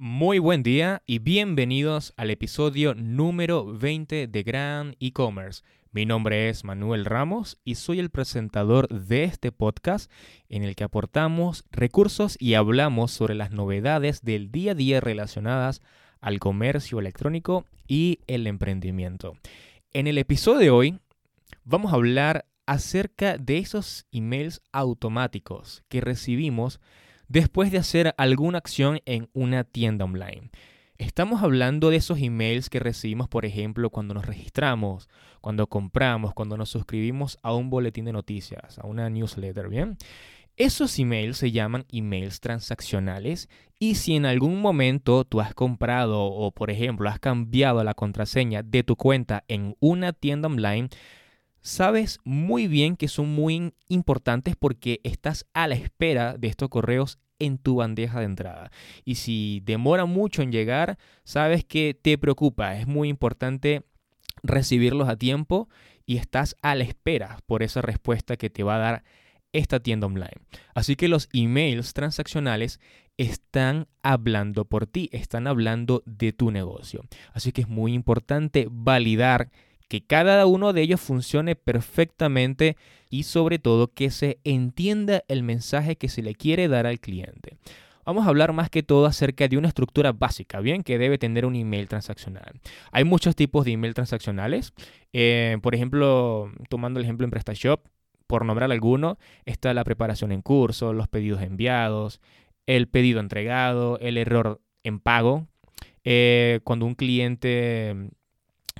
Muy buen día y bienvenidos al episodio número 20 de Gran E-Commerce. Mi nombre es Manuel Ramos y soy el presentador de este podcast en el que aportamos recursos y hablamos sobre las novedades del día a día relacionadas al comercio electrónico y el emprendimiento. En el episodio de hoy vamos a hablar acerca de esos emails automáticos que recibimos después de hacer alguna acción en una tienda online. Estamos hablando de esos emails que recibimos, por ejemplo, cuando nos registramos, cuando compramos, cuando nos suscribimos a un boletín de noticias, a una newsletter, ¿bien? Esos emails se llaman emails transaccionales y si en algún momento tú has comprado o por ejemplo has cambiado la contraseña de tu cuenta en una tienda online, sabes muy bien que son muy importantes porque estás a la espera de estos correos en tu bandeja de entrada. Y si demora mucho en llegar, sabes que te preocupa. Es muy importante recibirlos a tiempo y estás a la espera por esa respuesta que te va a dar esta tienda online. Así que los emails transaccionales están hablando por ti, están hablando de tu negocio. Así que es muy importante validar que cada uno de ellos funcione perfectamente y sobre todo que se entienda el mensaje que se le quiere dar al cliente. Vamos a hablar más que todo acerca de una estructura básica, bien, que debe tener un email transaccional. Hay muchos tipos de email transaccionales. Eh, por ejemplo, tomando el ejemplo en PrestaShop, por nombrar alguno, está la preparación en curso, los pedidos enviados, el pedido entregado, el error en pago. Eh, cuando un cliente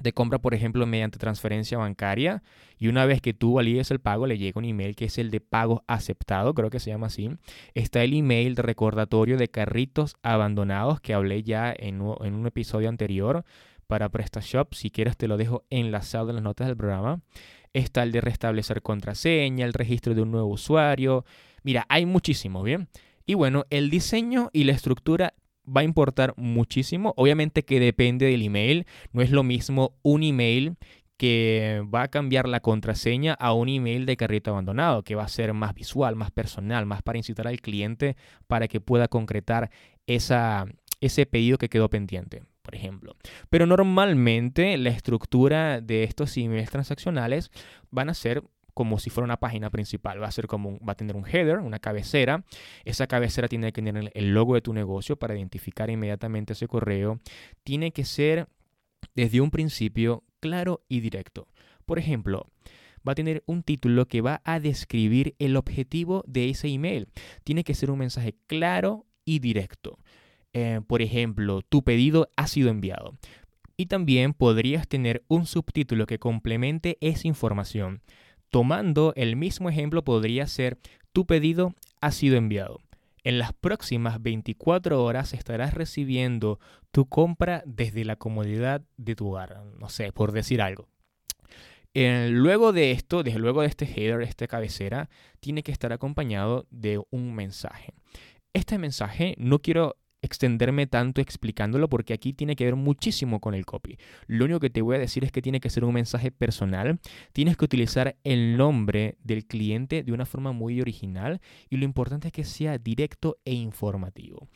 de compra, por ejemplo, mediante transferencia bancaria. Y una vez que tú valides el pago, le llega un email que es el de pago aceptado, creo que se llama así. Está el email de recordatorio de carritos abandonados que hablé ya en, en un episodio anterior para PrestaShop. Si quieres, te lo dejo enlazado en las notas del programa. Está el de restablecer contraseña, el registro de un nuevo usuario. Mira, hay muchísimo, ¿bien? Y bueno, el diseño y la estructura va a importar muchísimo. Obviamente que depende del email. No es lo mismo un email que va a cambiar la contraseña a un email de carrito abandonado, que va a ser más visual, más personal, más para incitar al cliente para que pueda concretar ese pedido que quedó pendiente, por ejemplo. Pero normalmente la estructura de estos emails transaccionales van a ser como si fuera una página principal. Va a ser como va a tener un header, una cabecera. Esa cabecera tiene que tener el logo de tu negocio para identificar inmediatamente ese correo. Tiene que ser desde un principio claro y directo. Por ejemplo, va a tener un título que va a describir el objetivo de ese email. Tiene que ser un mensaje claro y directo. Eh, por ejemplo, tu pedido ha sido enviado. Y también podrías tener un subtítulo que complemente esa información. Tomando el mismo ejemplo podría ser, tu pedido ha sido enviado. En las próximas 24 horas estarás recibiendo tu compra desde la comodidad de tu hogar, no sé, por decir algo. Eh, luego de esto, desde luego de este header, esta cabecera, tiene que estar acompañado de un mensaje. Este mensaje no quiero extenderme tanto explicándolo porque aquí tiene que ver muchísimo con el copy. Lo único que te voy a decir es que tiene que ser un mensaje personal, tienes que utilizar el nombre del cliente de una forma muy original y lo importante es que sea directo e informativo.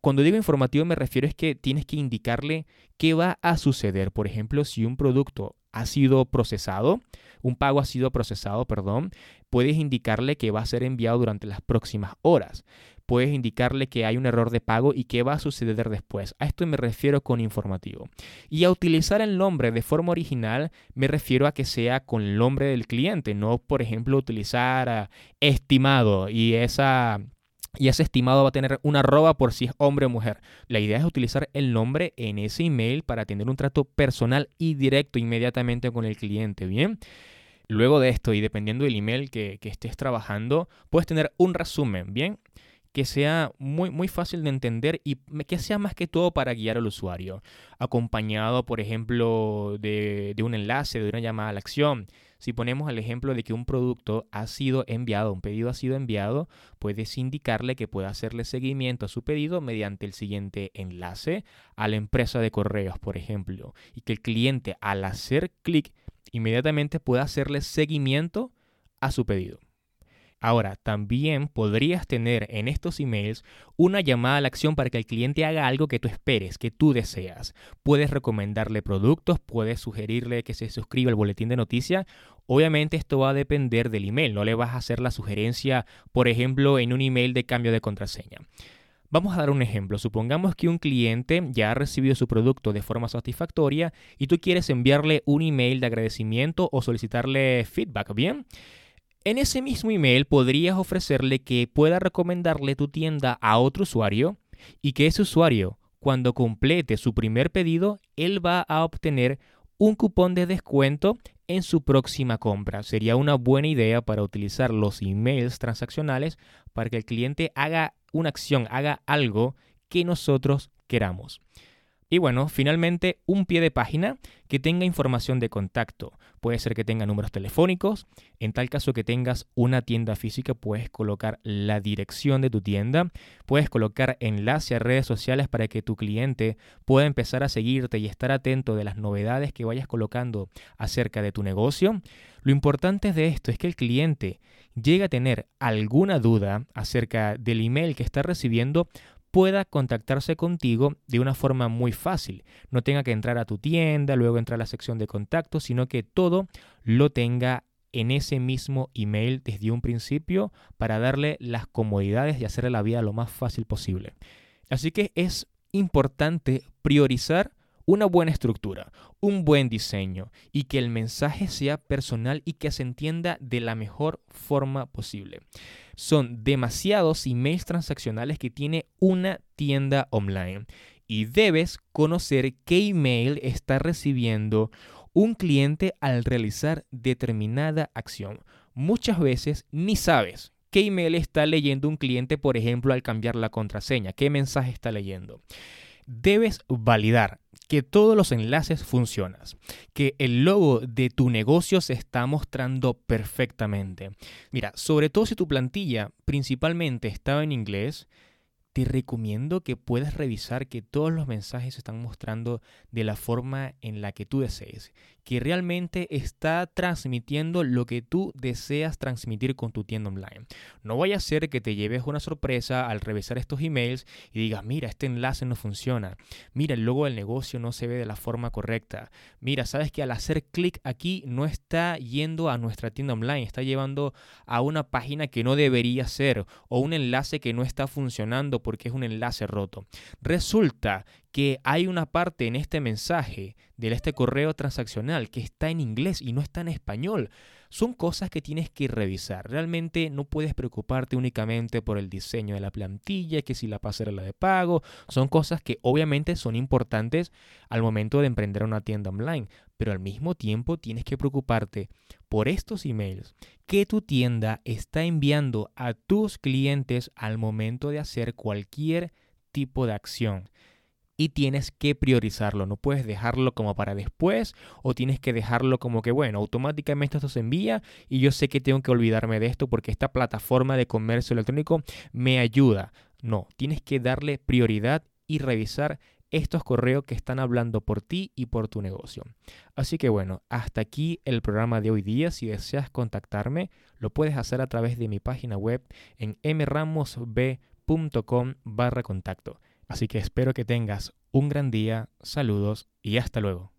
Cuando digo informativo me refiero es que tienes que indicarle qué va a suceder. Por ejemplo, si un producto ha sido procesado, un pago ha sido procesado, perdón, puedes indicarle que va a ser enviado durante las próximas horas puedes indicarle que hay un error de pago y qué va a suceder después. A esto me refiero con informativo. Y a utilizar el nombre de forma original me refiero a que sea con el nombre del cliente, no por ejemplo utilizar estimado y esa y ese estimado va a tener una arroba por si es hombre o mujer. La idea es utilizar el nombre en ese email para tener un trato personal y directo inmediatamente con el cliente, ¿bien? Luego de esto y dependiendo del email que, que estés trabajando, puedes tener un resumen, ¿bien? que sea muy, muy fácil de entender y que sea más que todo para guiar al usuario, acompañado, por ejemplo, de, de un enlace, de una llamada a la acción. Si ponemos el ejemplo de que un producto ha sido enviado, un pedido ha sido enviado, puedes indicarle que puede hacerle seguimiento a su pedido mediante el siguiente enlace a la empresa de correos, por ejemplo, y que el cliente al hacer clic inmediatamente pueda hacerle seguimiento a su pedido. Ahora, también podrías tener en estos emails una llamada a la acción para que el cliente haga algo que tú esperes, que tú deseas. Puedes recomendarle productos, puedes sugerirle que se suscriba al boletín de noticias. Obviamente esto va a depender del email, no le vas a hacer la sugerencia, por ejemplo, en un email de cambio de contraseña. Vamos a dar un ejemplo. Supongamos que un cliente ya ha recibido su producto de forma satisfactoria y tú quieres enviarle un email de agradecimiento o solicitarle feedback, ¿bien? En ese mismo email podrías ofrecerle que pueda recomendarle tu tienda a otro usuario y que ese usuario, cuando complete su primer pedido, él va a obtener un cupón de descuento en su próxima compra. Sería una buena idea para utilizar los emails transaccionales para que el cliente haga una acción, haga algo que nosotros queramos. Y bueno, finalmente un pie de página que tenga información de contacto. Puede ser que tenga números telefónicos. En tal caso que tengas una tienda física, puedes colocar la dirección de tu tienda. Puedes colocar enlace a redes sociales para que tu cliente pueda empezar a seguirte y estar atento de las novedades que vayas colocando acerca de tu negocio. Lo importante de esto es que el cliente llegue a tener alguna duda acerca del email que está recibiendo, pueda contactarse contigo de una forma muy fácil. No tenga que entrar a tu tienda, luego entrar a la sección de contacto, sino que todo lo tenga en ese mismo email desde un principio para darle las comodidades y hacerle la vida lo más fácil posible. Así que es importante priorizar una buena estructura, un buen diseño y que el mensaje sea personal y que se entienda de la mejor forma posible. Son demasiados emails transaccionales que tiene una tienda online y debes conocer qué email está recibiendo un cliente al realizar determinada acción. Muchas veces ni sabes qué email está leyendo un cliente, por ejemplo, al cambiar la contraseña, qué mensaje está leyendo. Debes validar que todos los enlaces funcionan, que el logo de tu negocio se está mostrando perfectamente. Mira, sobre todo si tu plantilla principalmente estaba en inglés, te recomiendo que puedas revisar que todos los mensajes se están mostrando de la forma en la que tú desees, que realmente está transmitiendo lo que tú deseas transmitir con tu tienda online. No vaya a ser que te lleves una sorpresa al revisar estos emails y digas, mira, este enlace no funciona, mira, el logo del negocio no se ve de la forma correcta, mira, sabes que al hacer clic aquí no está yendo a nuestra tienda online, está llevando a una página que no debería ser o un enlace que no está funcionando porque es un enlace roto. Resulta que hay una parte en este mensaje de este correo transaccional que está en inglés y no está en español. Son cosas que tienes que revisar. Realmente no puedes preocuparte únicamente por el diseño de la plantilla, que si la pasarela de pago. Son cosas que obviamente son importantes al momento de emprender una tienda online. Pero al mismo tiempo tienes que preocuparte por estos emails que tu tienda está enviando a tus clientes al momento de hacer cualquier tipo de acción y tienes que priorizarlo. No puedes dejarlo como para después o tienes que dejarlo como que, bueno, automáticamente esto se envía y yo sé que tengo que olvidarme de esto porque esta plataforma de comercio electrónico me ayuda. No, tienes que darle prioridad y revisar estos correos que están hablando por ti y por tu negocio. Así que bueno, hasta aquí el programa de hoy día. Si deseas contactarme, lo puedes hacer a través de mi página web en mramosb.com barra contacto. Así que espero que tengas un gran día, saludos y hasta luego.